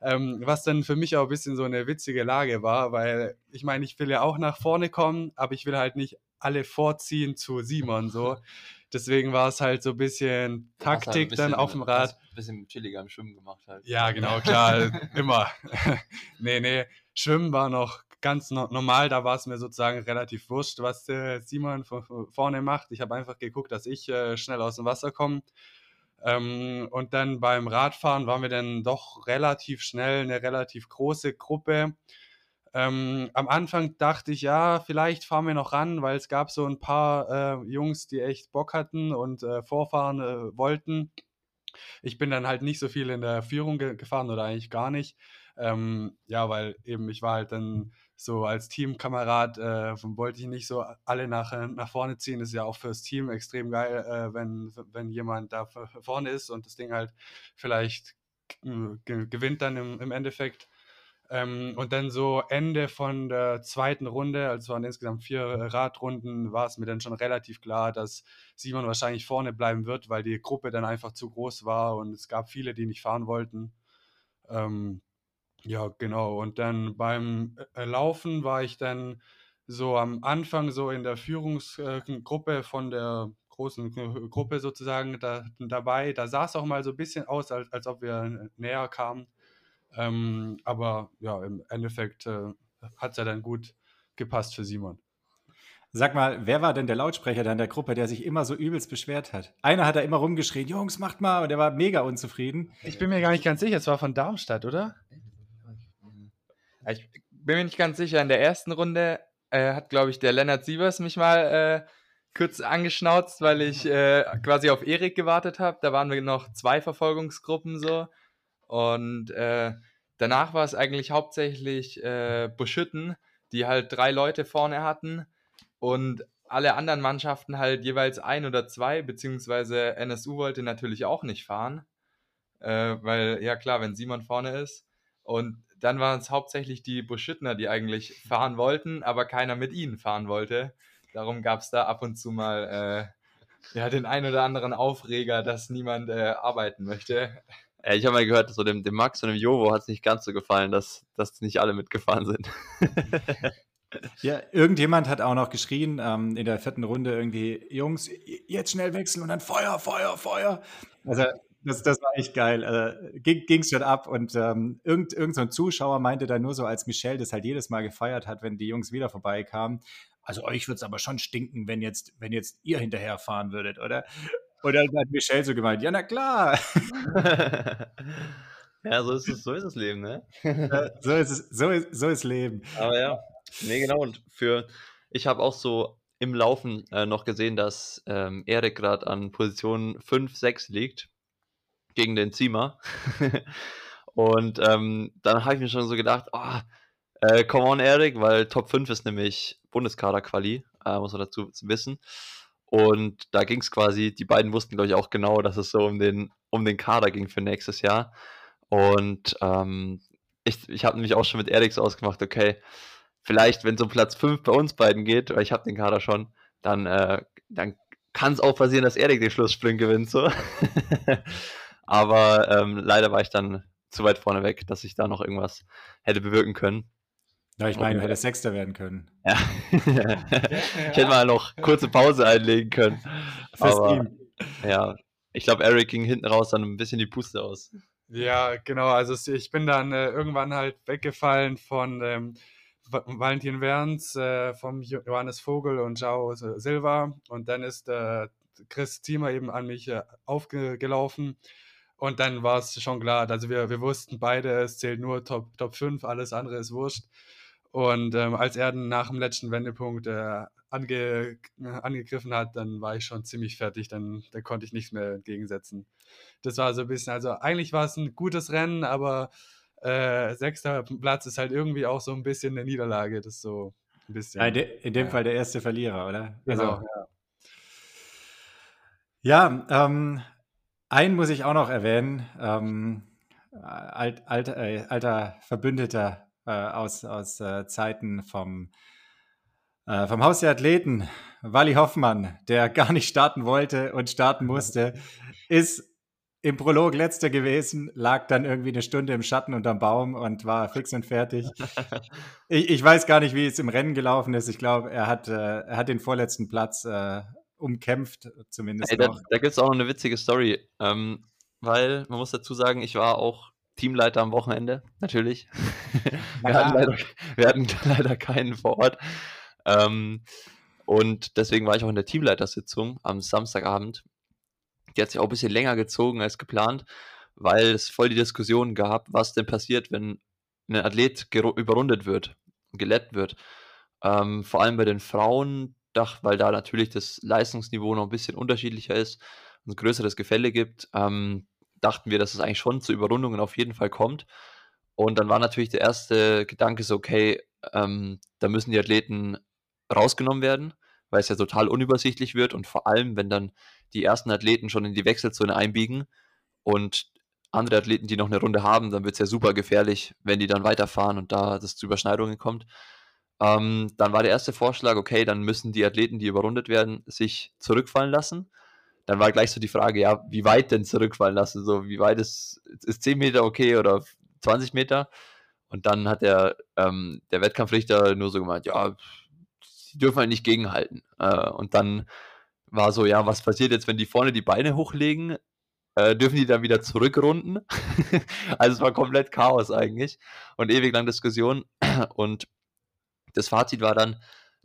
Ähm, was dann für mich auch ein bisschen so eine witzige Lage war, weil ich meine, ich will ja auch nach vorne kommen, aber ich will halt nicht alle vorziehen zu Simon so. *laughs* Deswegen war es halt so ein bisschen Taktik halt ein bisschen, dann auf dem Rad. Ein bisschen chilliger im Schwimmen gemacht halt. Ja, genau, klar, immer. *laughs* nee, nee, Schwimmen war noch ganz no normal, da war es mir sozusagen relativ wurscht, was der Simon von vorne macht. Ich habe einfach geguckt, dass ich äh, schnell aus dem Wasser komme. Ähm, und dann beim Radfahren waren wir dann doch relativ schnell eine relativ große Gruppe. Ähm, am Anfang dachte ich, ja, vielleicht fahren wir noch ran, weil es gab so ein paar äh, Jungs, die echt Bock hatten und äh, vorfahren äh, wollten. Ich bin dann halt nicht so viel in der Führung ge gefahren oder eigentlich gar nicht. Ähm, ja, weil eben ich war halt dann so als Teamkamerad, äh, wollte ich nicht so alle nach, nach vorne ziehen. Das ist ja auch fürs Team extrem geil, äh, wenn, wenn jemand da vorne ist und das Ding halt vielleicht gewinnt dann im, im Endeffekt. Ähm, und dann so Ende von der zweiten Runde, also waren insgesamt vier Radrunden, war es mir dann schon relativ klar, dass Simon wahrscheinlich vorne bleiben wird, weil die Gruppe dann einfach zu groß war und es gab viele, die nicht fahren wollten. Ähm, ja, genau. Und dann beim äh, Laufen war ich dann so am Anfang so in der Führungsgruppe von der großen Gruppe sozusagen da, dabei. Da sah es auch mal so ein bisschen aus, als, als ob wir näher kamen. Ähm, aber ja, im Endeffekt äh, hat es ja dann gut gepasst für Simon. Sag mal, wer war denn der Lautsprecher da in der Gruppe, der sich immer so übelst beschwert hat? Einer hat da immer rumgeschrien, Jungs, macht mal, und der war mega unzufrieden. Ich bin mir gar nicht ganz sicher, es war von Darmstadt, oder? Ich bin mir nicht ganz sicher. In der ersten Runde äh, hat, glaube ich, der Lennart Sievers mich mal äh, kurz angeschnauzt, weil ich äh, quasi auf Erik gewartet habe. Da waren wir noch zwei Verfolgungsgruppen so. Und äh, danach war es eigentlich hauptsächlich äh, Buschütten, die halt drei Leute vorne hatten und alle anderen Mannschaften halt jeweils ein oder zwei, beziehungsweise NSU wollte natürlich auch nicht fahren, äh, weil ja klar, wenn Simon vorne ist. Und dann waren es hauptsächlich die Buschüttner, die eigentlich fahren wollten, aber keiner mit ihnen fahren wollte. Darum gab es da ab und zu mal äh, ja, den ein oder anderen Aufreger, dass niemand äh, arbeiten möchte. Ich habe mal gehört, so dem, dem Max und dem Jovo hat es nicht ganz so gefallen, dass, dass nicht alle mitgefahren sind. *laughs* Ja, irgendjemand hat auch noch geschrien ähm, in der vierten Runde irgendwie, Jungs, jetzt schnell wechseln und dann Feuer, Feuer, Feuer. Also das, das war echt geil. Also, ging es schon ab und ähm, irgend, irgend so Zuschauer meinte dann nur so, als Michelle das halt jedes Mal gefeiert hat, wenn die Jungs wieder vorbeikamen, also euch würde es aber schon stinken, wenn jetzt, wenn jetzt ihr hinterherfahren würdet, oder? Und dann hat Michelle so gemeint, ja, na klar. *laughs* ja, so ist es, so ist das Leben, ne? so ist es, so ist, so ist Leben. Aber ja. Nee, genau. Und für, ich habe auch so im Laufen äh, noch gesehen, dass ähm, Erik gerade an Position 5, 6 liegt gegen den Ziemer. *laughs* und ähm, dann habe ich mir schon so gedacht, oh, äh, come on, Erik, weil Top 5 ist nämlich Bundeskader-Quali, äh, muss man dazu wissen. Und da ging es quasi, die beiden wussten, glaube ich, auch genau, dass es so um den, um den Kader ging für nächstes Jahr. Und ähm, ich, ich habe nämlich auch schon mit Erik so ausgemacht, okay, vielleicht, wenn so Platz 5 bei uns beiden geht, weil ich habe den Kader schon, dann, äh, dann kann es auch passieren, dass Erik den Schlusssprint gewinnt. So. *laughs* Aber ähm, leider war ich dann zu weit vorne weg, dass ich da noch irgendwas hätte bewirken können. Ja, ich meine, okay. hätte Sechster werden können. Ja. *laughs* ich hätte mal noch kurze Pause einlegen können. Fürs Team. Ja, ich glaube, Eric ging hinten raus dann ein bisschen die Puste aus. Ja, genau. Also ich bin dann äh, irgendwann halt weggefallen von ähm, Valentin Werns, äh, vom Johannes Vogel und Jao Silva. Und dann ist äh, Chris Ziemer eben an mich äh, aufgelaufen. Und dann war es schon klar, also wir, wir wussten beide, es zählt nur Top, Top 5, alles andere ist wurscht. Und ähm, als er dann nach dem letzten Wendepunkt äh, ange, angegriffen hat, dann war ich schon ziemlich fertig, dann, dann konnte ich nichts mehr entgegensetzen. Das war so ein bisschen, also eigentlich war es ein gutes Rennen, aber äh, sechster Platz ist halt irgendwie auch so ein bisschen eine Niederlage. Das ist so ein bisschen. Ja, in, de, in, dem ja. Fall der erste Verlierer, oder? Genau. Also, ja, ja ähm, einen muss ich auch noch erwähnen. Ähm, alt, alt, äh, alter Verbündeter äh, aus, aus äh, Zeiten vom, äh, vom Haus der Athleten, Wally Hoffmann, der *laughs* gar nicht starten wollte und starten musste, ist im Prolog letzter gewesen, lag dann irgendwie eine Stunde im Schatten unterm Baum und war fix und fertig. *laughs* ich, ich, weiß gar nicht, wie es im Rennen gelaufen ist. Ich glaube, er hat, äh, er hat den vorletzten Platz äh, umkämpft, zumindest. Hey, da, da gibt es auch noch eine witzige Story, ähm, weil man muss dazu sagen, ich war auch Teamleiter am Wochenende, natürlich. *laughs* wir, hatten leider, wir, hatten *laughs* leider, keinen vor Ort. Ähm, und deswegen war ich auch in der Teamleitersitzung am Samstagabend die hat sich auch ein bisschen länger gezogen als geplant, weil es voll die Diskussion gab, was denn passiert, wenn ein Athlet überrundet wird, gelettet wird. Ähm, vor allem bei den Frauen, weil da natürlich das Leistungsniveau noch ein bisschen unterschiedlicher ist und ein größeres Gefälle gibt, ähm, dachten wir, dass es eigentlich schon zu Überrundungen auf jeden Fall kommt. Und dann war natürlich der erste Gedanke so, okay, ähm, da müssen die Athleten rausgenommen werden, weil es ja total unübersichtlich wird und vor allem, wenn dann die ersten Athleten schon in die Wechselzone einbiegen und andere Athleten, die noch eine Runde haben, dann wird es ja super gefährlich, wenn die dann weiterfahren und da das zu Überschneidungen kommt. Ähm, dann war der erste Vorschlag, okay, dann müssen die Athleten, die überrundet werden, sich zurückfallen lassen. Dann war gleich so die Frage, ja, wie weit denn zurückfallen lassen? So, wie weit ist, ist 10 Meter okay oder 20 Meter? Und dann hat der, ähm, der Wettkampfrichter nur so gemeint, ja, sie dürfen halt nicht gegenhalten. Äh, und dann war so, ja, was passiert jetzt, wenn die vorne die Beine hochlegen? Äh, dürfen die dann wieder zurückrunden? *laughs* also es war komplett Chaos eigentlich und ewig lang Diskussion. Und das Fazit war dann,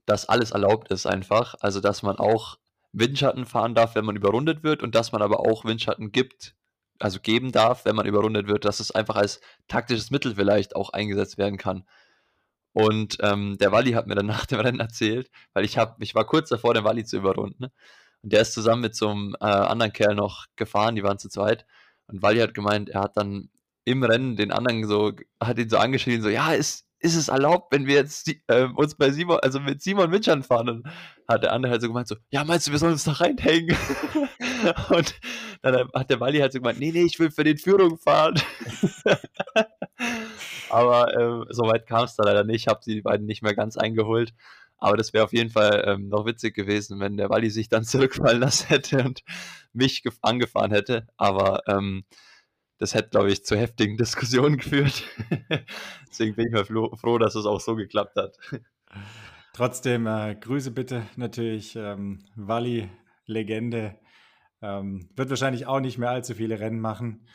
dass alles erlaubt ist einfach. Also dass man auch Windschatten fahren darf, wenn man überrundet wird und dass man aber auch Windschatten gibt, also geben darf, wenn man überrundet wird, dass es einfach als taktisches Mittel vielleicht auch eingesetzt werden kann. Und ähm, der Walli hat mir dann *laughs* nach dem Rennen erzählt, weil ich hab, ich war kurz davor, den Walli zu überrunden. Und der ist zusammen mit so einem äh, anderen Kerl noch gefahren, die waren zu zweit. Und Walli hat gemeint, er hat dann im Rennen den anderen so, hat ihn so angeschrien, so, ja, ist, ist es erlaubt, wenn wir jetzt die, äh, uns bei Simon, also mit Simon Winchern fahren? Und hat der andere halt so gemeint, so, ja, meinst du, wir sollen uns da reinhängen? *laughs* und dann hat der Walli halt so gemeint, nee, nee, ich will für den Führung fahren. *laughs* Aber ähm, soweit kam es da leider nicht. Ich habe die beiden nicht mehr ganz eingeholt. Aber das wäre auf jeden Fall ähm, noch witzig gewesen, wenn der Walli sich dann *laughs* zurückfallen lassen hätte und mich angefahren hätte. Aber ähm, das hätte, glaube ich, zu heftigen Diskussionen *laughs* geführt. Deswegen bin ich mal froh, dass es auch so geklappt hat. Trotzdem äh, Grüße bitte natürlich. Ähm, Walli, Legende. Ähm, wird wahrscheinlich auch nicht mehr allzu viele Rennen machen.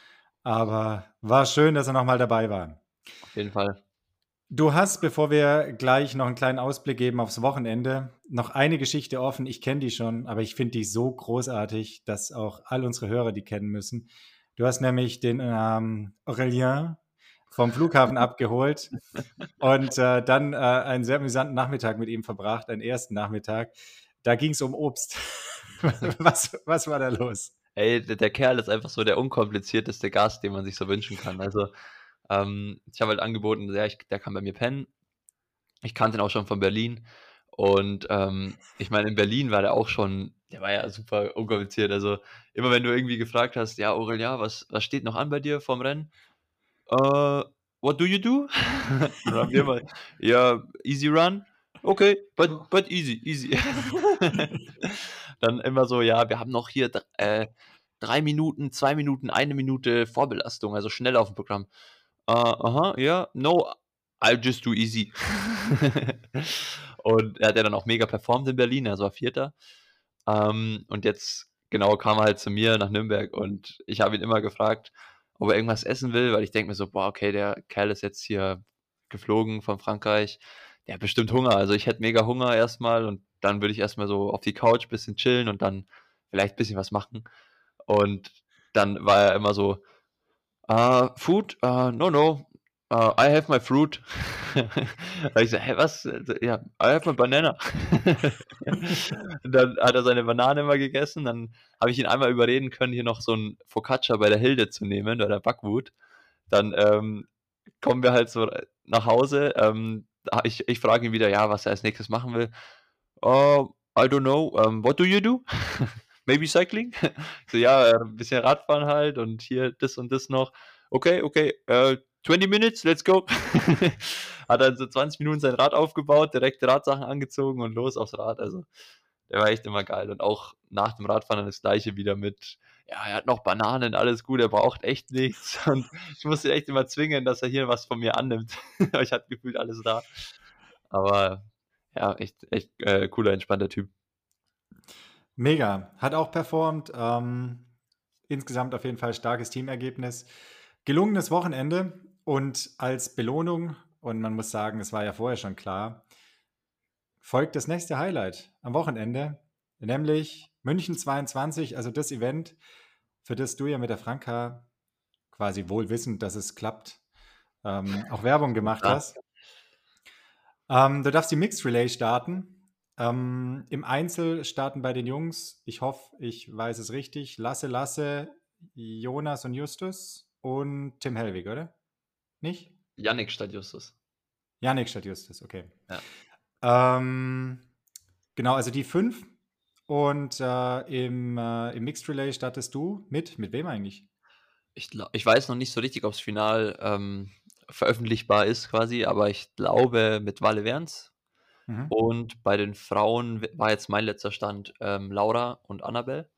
Aber war schön, dass er nochmal dabei war. Auf jeden Fall. Du hast, bevor wir gleich noch einen kleinen Ausblick geben aufs Wochenende, noch eine Geschichte offen. Ich kenne die schon, aber ich finde die so großartig, dass auch all unsere Hörer die kennen müssen. Du hast nämlich den ähm, Aurelien vom Flughafen abgeholt und äh, dann äh, einen sehr amüsanten Nachmittag mit ihm verbracht, einen ersten Nachmittag. Da ging es um Obst. *laughs* was, was war da los? Ey, der, der Kerl ist einfach so der unkomplizierteste Gast, den man sich so wünschen kann. Also ähm, ich habe halt angeboten, ja, ich, der kann bei mir pennen. Ich kannte ihn auch schon von Berlin. Und ähm, ich meine, in Berlin war der auch schon, der war ja super unkompliziert. Also immer wenn du irgendwie gefragt hast, ja, Aurelia, was, was steht noch an bei dir vorm Rennen? Uh, what do you do? *laughs* ja, easy run. Okay, but, but easy, easy. *laughs* dann immer so, ja, wir haben noch hier äh, drei Minuten, zwei Minuten, eine Minute Vorbelastung, also schnell auf dem Programm. Uh, aha, ja, no, I'll just do easy. *laughs* und er hat ja dann auch mega performt in Berlin, er war Vierter. Ähm, und jetzt, genau, kam er halt zu mir nach Nürnberg und ich habe ihn immer gefragt, ob er irgendwas essen will, weil ich denke mir so, boah, okay, der Kerl ist jetzt hier geflogen von Frankreich, der hat bestimmt Hunger. Also ich hätte mega Hunger erstmal und dann würde ich erstmal so auf die Couch ein bisschen chillen und dann vielleicht ein bisschen was machen. Und dann war er immer so, Uh, food? Uh, no, no. Uh, I have my fruit. *laughs* da ich so, hä, was? Ja, I have my banana. *laughs* dann hat er seine Banane immer gegessen. Dann habe ich ihn einmal überreden können, hier noch so ein Focaccia bei der Hilde zu nehmen, oder der Backwut. Dann ähm, kommen wir halt so nach Hause. Ähm, ich ich frage ihn wieder, ja, was er als nächstes machen will. Oh, I don't know. Um, what do you do? *laughs* maybe cycling? so, ja, äh, ein bisschen Radfahren halt und hier das und das noch. Okay, okay, äh, 20 minutes, let's go. *laughs* Hat dann so 20 Minuten sein Rad aufgebaut, direkt Radsachen angezogen und los aufs Rad. Also, der war echt immer geil. Und auch nach dem Radfahren dann das gleiche wieder mit, ja, er hat noch Bananen, alles gut, er braucht echt nichts. *laughs* Und ich musste echt immer zwingen, dass er hier was von mir annimmt. *laughs* ich hatte gefühlt alles da. Aber ja, echt, echt äh, cooler, entspannter Typ. Mega, hat auch performt. Ähm, insgesamt auf jeden Fall starkes Teamergebnis. Gelungenes Wochenende und als Belohnung, und man muss sagen, es war ja vorher schon klar, folgt das nächste Highlight am Wochenende, nämlich München 22, also das Event, für das du ja mit der Franka quasi wohl wissend, dass es klappt, ähm, auch Werbung gemacht hast. Ähm, du darfst die Mixed Relay starten. Ähm, Im Einzel starten bei den Jungs, ich hoffe, ich weiß es richtig, Lasse, Lasse, Jonas und Justus und Tim Hellwig, oder? Nicht? Yannick statt Justus. Yannick statt Justus, okay. Ja. Ähm, genau, also die fünf. Und äh, im, äh, im Mixed Relay startest du mit, mit wem eigentlich? Ich, ich weiß noch nicht so richtig, ob es final ähm, veröffentlichbar ist quasi, aber ich glaube mit Walle Werns Mhm. Und bei den Frauen war jetzt mein letzter Stand ähm, Laura und Annabelle.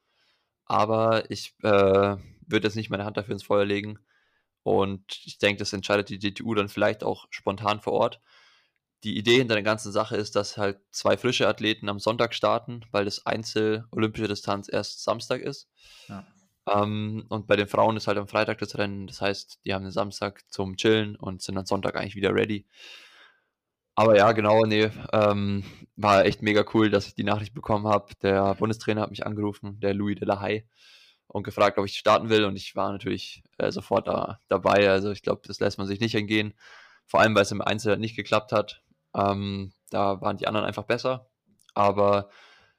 Aber ich äh, würde jetzt nicht meine Hand dafür ins Feuer legen. Und ich denke, das entscheidet die DTU dann vielleicht auch spontan vor Ort. die Idee hinter der ganzen Sache ist, dass halt zwei frische Athleten am Sonntag starten, weil das Einzel Olympische Distanz erst Samstag ist. Ja. Ähm, und bei den Frauen ist halt am Freitag das Rennen. Das heißt, die haben den Samstag zum Chillen und sind am Sonntag eigentlich wieder ready. Aber ja, genau, nee, ähm, war echt mega cool, dass ich die Nachricht bekommen habe. Der Bundestrainer hat mich angerufen, der Louis de la Haye, und gefragt, ob ich starten will. Und ich war natürlich äh, sofort da, dabei. Also ich glaube, das lässt man sich nicht entgehen. Vor allem, weil es im Einzel nicht geklappt hat. Ähm, da waren die anderen einfach besser. Aber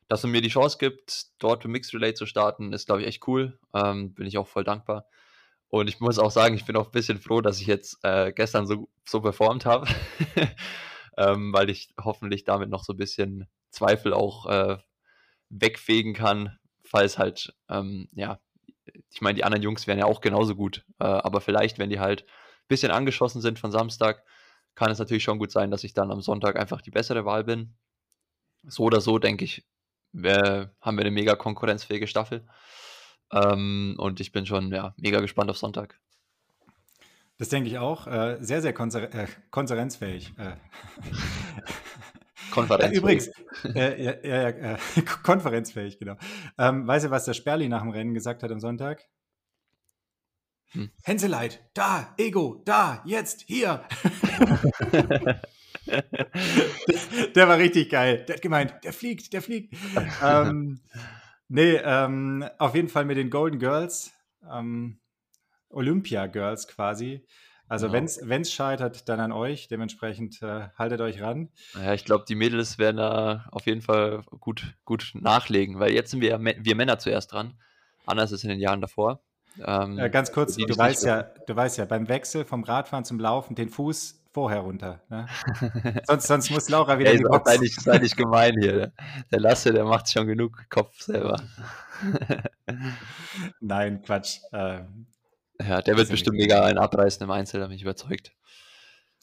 dass er mir die Chance gibt, dort für Mixed Relay zu starten, ist, glaube ich, echt cool. Ähm, bin ich auch voll dankbar. Und ich muss auch sagen, ich bin auch ein bisschen froh, dass ich jetzt äh, gestern so, so performt habe, *laughs* ähm, weil ich hoffentlich damit noch so ein bisschen Zweifel auch äh, wegfegen kann, falls halt, ähm, ja, ich meine, die anderen Jungs wären ja auch genauso gut, äh, aber vielleicht, wenn die halt ein bisschen angeschossen sind von Samstag, kann es natürlich schon gut sein, dass ich dann am Sonntag einfach die bessere Wahl bin. So oder so, denke ich, wir, haben wir eine mega konkurrenzfähige Staffel. Ähm, und ich bin schon ja, mega gespannt auf Sonntag. Das denke ich auch. Äh, sehr, sehr konzer äh, konkurrenzfähig. *laughs* Äh. Konferenzfähig. Übrigens, äh, ja, ja, ja, *laughs* konferenzfähig, genau. Ähm, weißt du, was der Sperli nach dem Rennen gesagt hat am Sonntag? Hm. Hänseleit, da, Ego, da, jetzt, hier. *laughs* der war richtig geil. Der hat gemeint, der fliegt, der fliegt. ähm, nee, ähm, auf jeden Fall mit den Golden Girls, ähm, Olympia Girls quasi. Also genau. wenn es scheitert, dann an euch. Dementsprechend äh, haltet euch ran. Ja, ich glaube, die Mädels werden da auf jeden Fall gut, gut nachlegen, weil jetzt sind wir, wir Männer zuerst dran. Anders als in den Jahren davor. Ähm, ja, ganz kurz, du weißt, ja, du weißt ja, beim Wechsel vom Radfahren zum Laufen den Fuß vorher runter. Ne? *laughs* sonst, sonst muss Laura wieder. Ey, sei, nicht, sei nicht gemein hier. Der, Lasse, der macht schon genug Kopf selber. Nein, Quatsch. Äh, ja, der wird bestimmt mega einen abreißen im Einzel, da bin ich überzeugt.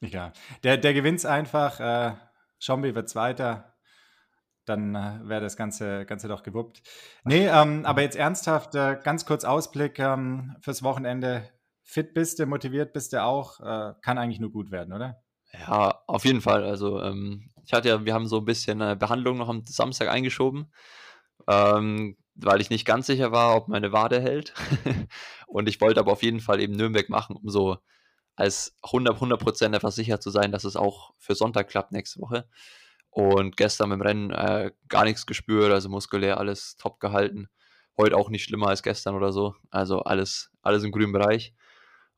Ja, der, der gewinnt es einfach. Äh, Schombi wird Zweiter dann äh, wäre das Ganze, Ganze doch gewuppt. Nee, ähm, aber jetzt ernsthaft, äh, ganz kurz Ausblick ähm, fürs Wochenende. Fit bist du, motiviert bist du auch, äh, kann eigentlich nur gut werden, oder? Ja, auf jeden Fall. Also ähm, ich hatte ja, wir haben so ein bisschen äh, Behandlung noch am Samstag eingeschoben, ähm, weil ich nicht ganz sicher war, ob meine Wade hält. *laughs* Und ich wollte aber auf jeden Fall eben Nürnberg machen, um so als 100%, 100 einfach sicher zu sein, dass es auch für Sonntag klappt nächste Woche. Und gestern beim Rennen äh, gar nichts gespürt, also muskulär alles top gehalten. Heute auch nicht schlimmer als gestern oder so. Also alles, alles im grünen Bereich.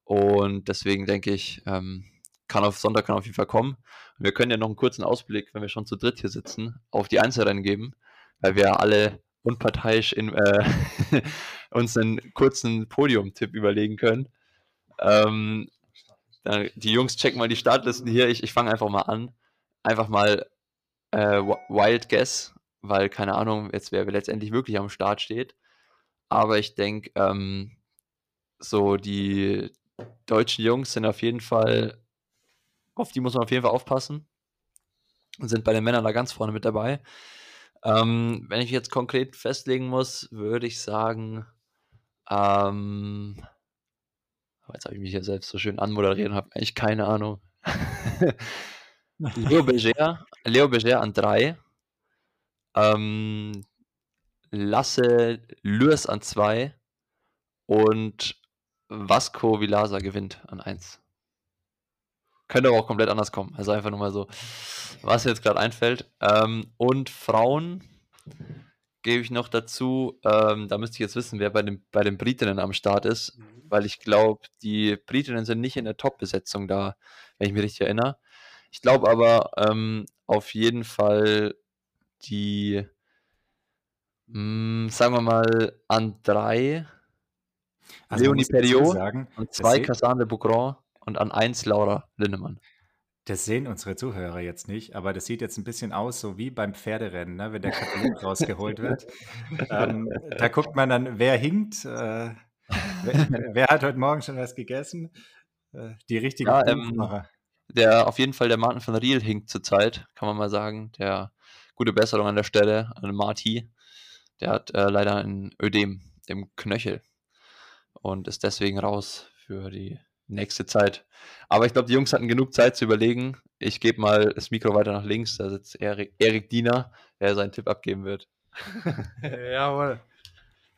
Und deswegen denke ich, ähm, kann auf Sonntag kann auf jeden Fall kommen. Wir können ja noch einen kurzen Ausblick, wenn wir schon zu dritt hier sitzen, auf die Einzelrennen geben, weil wir alle unparteiisch in, äh, *laughs* uns einen kurzen Podium-Tipp überlegen können. Ähm, die Jungs checken mal die Startlisten hier. Ich, ich fange einfach mal an. Einfach mal äh, Wild Guess, weil keine Ahnung, jetzt wer letztendlich wirklich am Start steht. Aber ich denke, ähm, so die deutschen Jungs sind auf jeden Fall, auf die muss man auf jeden Fall aufpassen. Und sind bei den Männern da ganz vorne mit dabei. Ähm, wenn ich jetzt konkret festlegen muss, würde ich sagen, ähm, jetzt habe ich mich ja selbst so schön anmoderiert und habe eigentlich keine Ahnung. *laughs* Leo Berger, Leo Berger an 3. Ähm, Lasse Lürs an 2. Und Vasco Vilasa gewinnt an 1. Könnte aber auch komplett anders kommen. Also einfach nur mal so, was jetzt gerade einfällt. Ähm, und Frauen gebe ich noch dazu, ähm, da müsste ich jetzt wissen, wer bei den, bei den Britinnen am Start ist, mhm. weil ich glaube, die Britinnen sind nicht in der Top-Besetzung da, wenn ich mich richtig erinnere. Ich glaube aber ähm, auf jeden Fall die, mh, hm, sagen wir mal, an drei also Leonie Perriot, an zwei Cassandre Boucron und an eins Laura Linnemann. Das sehen unsere Zuhörer jetzt nicht, aber das sieht jetzt ein bisschen aus, so wie beim Pferderennen, ne, wenn der Katalog *laughs* rausgeholt wird. *laughs* Ähm, da guckt man dann, wer hinkt, äh, wer, wer, hat heute Morgen schon was gegessen. Äh, die richtige ja, ähm, der auf jeden Fall der Martin von Riel hinkt zurzeit, kann man mal sagen. Der gute Besserung an der Stelle an Marty. Der hat äh, leider ein Ödem im Knöchel und ist deswegen raus für die nächste Zeit. Aber ich glaube, die Jungs hatten genug Zeit zu überlegen. Ich gebe mal das Mikro weiter nach links. Da sitzt Erik, Erik Diener, der seinen Tipp abgeben wird. *laughs* Jawohl.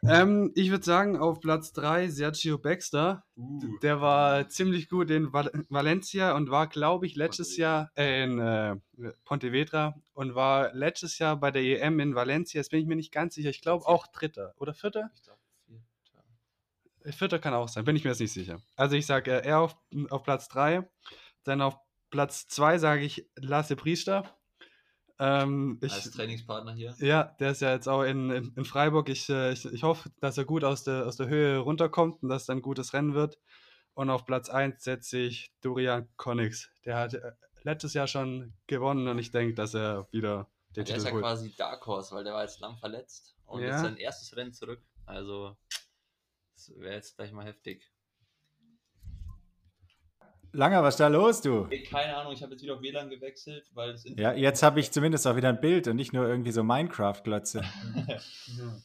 Ähm, ich würde sagen, auf Platz 3 Sergio Baxter. Uh. Der war ziemlich gut in Val Valencia und war, glaube ich, letztes Jahr äh, in äh, Pontevedra und war letztes Jahr bei der EM in Valencia. Jetzt bin ich mir nicht ganz sicher. Ich glaube auch Dritter oder Vierter. Ich glaube, Vierter kann auch sein, bin ich mir jetzt nicht sicher. Also ich sage äh, er auf, auf Platz 3. Dann auf Platz 2 sage ich Lasse Priester. Ähm, ich, Als Trainingspartner hier. ja, der ist ja jetzt auch in, in, in Freiburg. Ich, äh, ich, ich hoffe, dass er gut aus der, aus der Höhe runterkommt und dass es ein gutes Rennen wird. Und auf Platz 1 setze ich Dorian Konix. Der hat äh, letztes Jahr schon gewonnen und ich denke, dass er wieder den Der ist Titel ja holt. quasi Dark Horse, weil der war jetzt lang verletzt und Ja. ist sein erstes Rennen zurück. Also, das wäre jetzt gleich mal heftig. Langer, was ist da los, du? Keine Ahnung, ich habe jetzt wieder auf WLAN gewechselt, weil das Ja, jetzt habe ich zumindest auch wieder ein Bild und nicht nur irgendwie so Minecraft-Glotze. *laughs*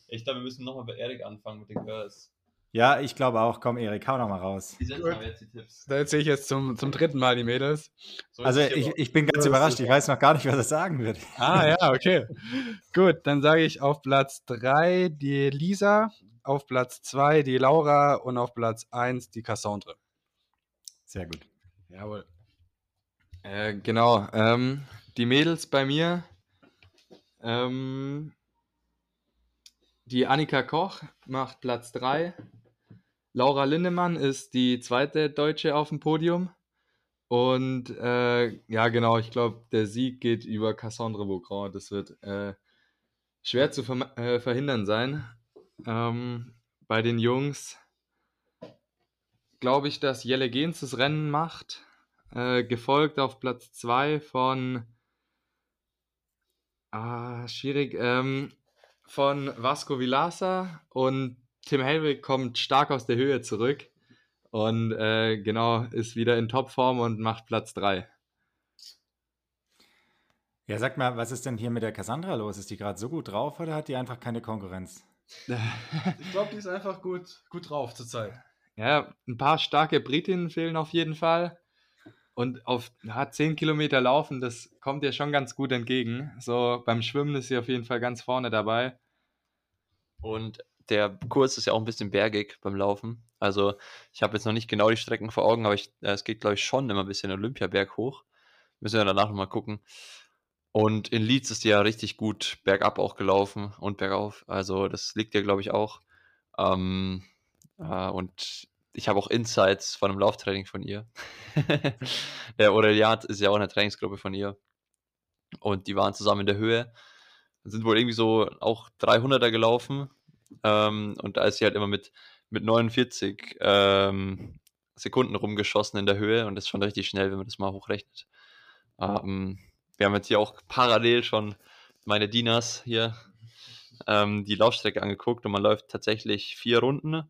Ich glaube, wir müssen nochmal bei Erik anfangen mit den Girls. Ja, ich glaube auch. Komm, Erik, hau noch mal raus. Die setzen Gut. aber jetzt die Tipps. Da erzähle ich jetzt zum, zum dritten Mal die Mädels. So Also ich, ich bin ganz überrascht. Ich weiß noch gar nicht, was er sagen wird. Ah ja, okay. Gut, dann sage ich auf Platz 3 die Lisa, auf Platz 2 die Laura und auf Platz 1 die Cassandre. Sehr gut. Jawohl. Äh, genau. Ähm, die Mädels bei mir. Ähm, die Annika Koch macht Platz 3. Laura Lindemann ist die zweite Deutsche auf dem Podium. Und äh, ja, genau, ich glaube, der Sieg geht über Cassandre Beaugrand. Das wird äh, schwer zu verm- äh, verhindern sein. Ähm, bei den Jungs glaube ich, dass Jelle Gens das Rennen macht. Äh, gefolgt auf Platz 2 von ah, schwierig, ähm, von Vasco Vilasa und Tim Helwig kommt stark aus der Höhe zurück und äh, genau ist wieder in Topform und macht Platz 3. Ja, sag mal, was ist denn hier mit der Cassandra los? Ist die gerade so gut drauf oder hat die einfach keine Konkurrenz? Ich glaube, die ist einfach gut, gut drauf zurzeit. Ja, ein paar starke Britinnen fehlen auf jeden Fall. Und auf ja, 10 Kilometer laufen, das kommt ihr schon ganz gut entgegen. So beim Schwimmen ist sie auf jeden Fall ganz vorne dabei. Und der Kurs ist ja auch ein bisschen bergig beim Laufen. Also ich habe jetzt noch nicht genau die Strecken vor Augen, aber ich, äh, es geht, glaube ich, schon immer ein bisschen Olympiaberg hoch. Müssen wir danach nochmal gucken. Und in Leeds ist die ja richtig gut bergab auch gelaufen und bergauf. Also das liegt ja, glaube ich, auch. Ähm, äh, und ich habe auch Insights von einem Lauftraining von ihr. *laughs* der Aureliat ist ja auch eine Trainingsgruppe von ihr. Und die waren zusammen in der Höhe. Sind wohl irgendwie so auch 300er gelaufen. Ähm, und da ist sie halt immer mit, mit 49 ähm, Sekunden rumgeschossen in der Höhe. Und das ist schon richtig schnell, wenn man das mal hochrechnet. Ähm, wir haben jetzt hier auch parallel schon meine Dieners hier ähm, die Laufstrecke angeguckt und man läuft tatsächlich vier Runden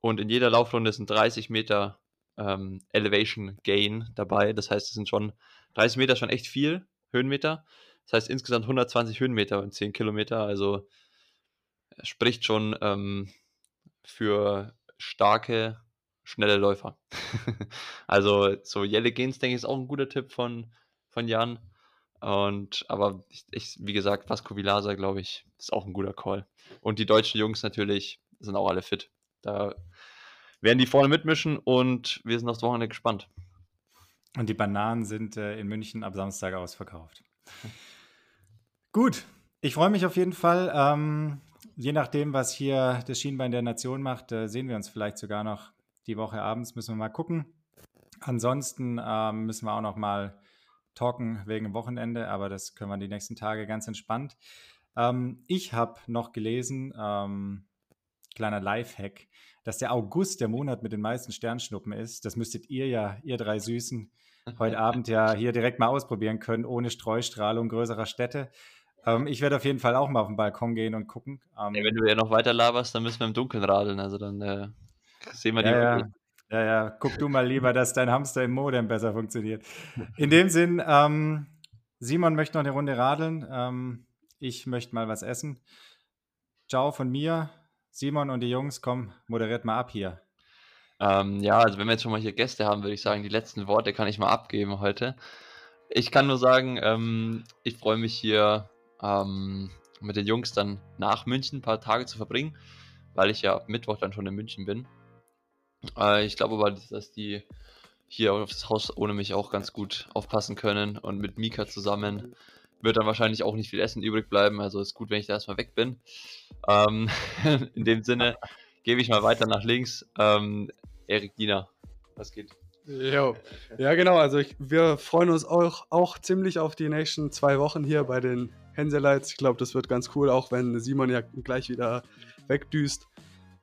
und in jeder Laufrunde sind 30 Meter ähm, Elevation Gain dabei. Das heißt, es sind schon 30 Meter schon echt viel Höhenmeter. Das heißt insgesamt 120 Höhenmeter und 10 Kilometer. Also spricht schon ähm, für starke, schnelle Läufer. *laughs* also so Jelle Gens, denke ich, ist auch ein guter Tipp von, von Jan. Und aber ich, ich, wie gesagt, Vasco Vilasa, glaube ich, ist auch ein guter Call. Und die deutschen Jungs natürlich sind auch alle fit. Da werden die vorne mitmischen und wir sind aufs Wochenende gespannt. Und die Bananen sind äh, in München ab Samstag ausverkauft. Gut, ich freue mich auf jeden Fall. Ähm, je nachdem, was hier das Schienbein der Nation macht, äh, sehen wir uns vielleicht sogar noch die Woche abends. Müssen wir mal gucken. Ansonsten ähm, müssen wir auch noch mal talken wegen Wochenende, aber das können wir die nächsten Tage ganz entspannt. Ähm, ich habe noch gelesen, ähm, kleiner Lifehack, dass der August der Monat mit den meisten Sternschnuppen ist. Das müsstet ihr ja, ihr drei Süßen, heute Abend ja hier direkt mal ausprobieren können, ohne Streustrahlung größerer Städte. Ähm, ich werde auf jeden Fall auch mal auf den Balkon gehen und gucken. Ähm, Ey, wenn du ja noch weiter laberst, dann müssen wir im Dunkeln radeln. Also dann äh, sehen wir die ja, ja. Ja, ja, guck du mal lieber, dass dein Hamster im Modem besser funktioniert. In dem Sinn, ähm, Simon möchte noch eine Runde radeln. Ähm, ich möchte mal was essen. Ciao von mir. Simon und die Jungs, komm, moderiert mal ab hier. Ähm, ja, also wenn wir jetzt schon mal hier Gäste haben, würde ich sagen, die letzten Worte kann ich mal abgeben heute. Ich kann nur sagen, ähm, ich freue mich hier ähm, mit den Jungs dann nach München ein paar Tage zu verbringen, weil ich ja ab Mittwoch dann schon in München bin. Äh, ich glaube aber, dass die hier auf das Haus ohne mich auch ganz gut aufpassen können und mit Mika zusammen wird dann wahrscheinlich auch nicht viel Essen übrig bleiben. Also ist gut, wenn ich da erstmal weg bin. Ähm, *laughs* in dem Sinne gebe ich mal weiter nach links. Ähm, Erik Diener, was geht? Jo. Ja, genau. Also ich, wir freuen uns auch, auch ziemlich auf die nächsten zwei Wochen hier bei den Hänselites. Ich glaube, das wird ganz cool, auch wenn Simon ja gleich wieder wegdüst.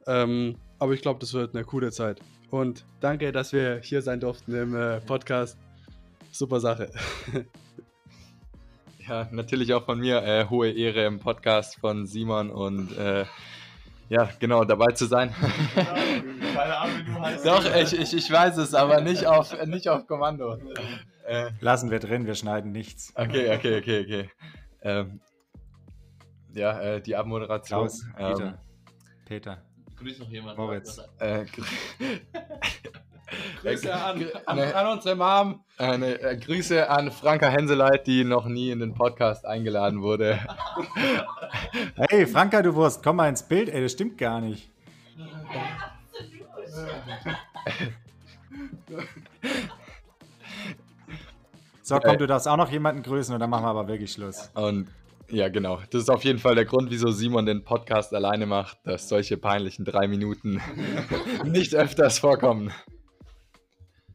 Ähm, aber ich glaube, das wird eine coole Zeit. Und danke, dass wir hier sein durften im äh, Podcast. Super Sache. *laughs* Ja, natürlich auch von mir äh, hohe Ehre im Podcast von Simon und äh, ja, genau, dabei zu sein. *laughs* Keine Ahnung, wie du heißt. Doch, ich, ich, ich weiß es, aber nicht auf, nicht auf Kommando. Äh, Lassen wir drin, wir schneiden nichts. okay, okay, okay, okay. Ähm, ja, äh, die Abmoderation. Klaus, Peter. Ähm, Peter. Grüß noch jemand. Moritz. äh, gr- *laughs* Grüße an, an, Ne. an unsere Mom. äh, ne, äh, Grüße an Franka Henseleit, die noch nie in den Podcast eingeladen wurde. *laughs* Hey, Franka, du Wurst, komm mal ins Bild. Ey, das stimmt gar nicht. *laughs* So, komm, Äh. du darfst auch noch jemanden grüßen und dann machen wir aber wirklich Schluss. Und ja, genau. Das ist auf jeden Fall der Grund, wieso Simon den Podcast alleine macht, dass solche peinlichen drei Minuten *laughs* nicht öfters vorkommen.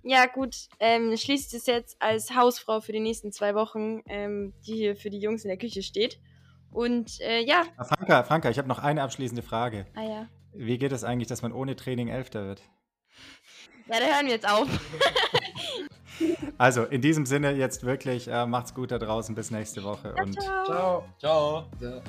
Ja, gut, ähm, schließt es jetzt als Hausfrau für die nächsten zwei Wochen, ähm, die hier für die Jungs in der Küche steht. Und äh, ja, Ah, Franka, Franka, ich habe noch eine abschließende Frage. ah ja. Wie geht es eigentlich, dass man ohne Training Elfter wird? Ja, da hören wir jetzt auf. *laughs* Also, in diesem Sinne jetzt wirklich, äh, macht's gut da draußen. Bis nächste Woche. Und Ciao. Ciao. Ciao.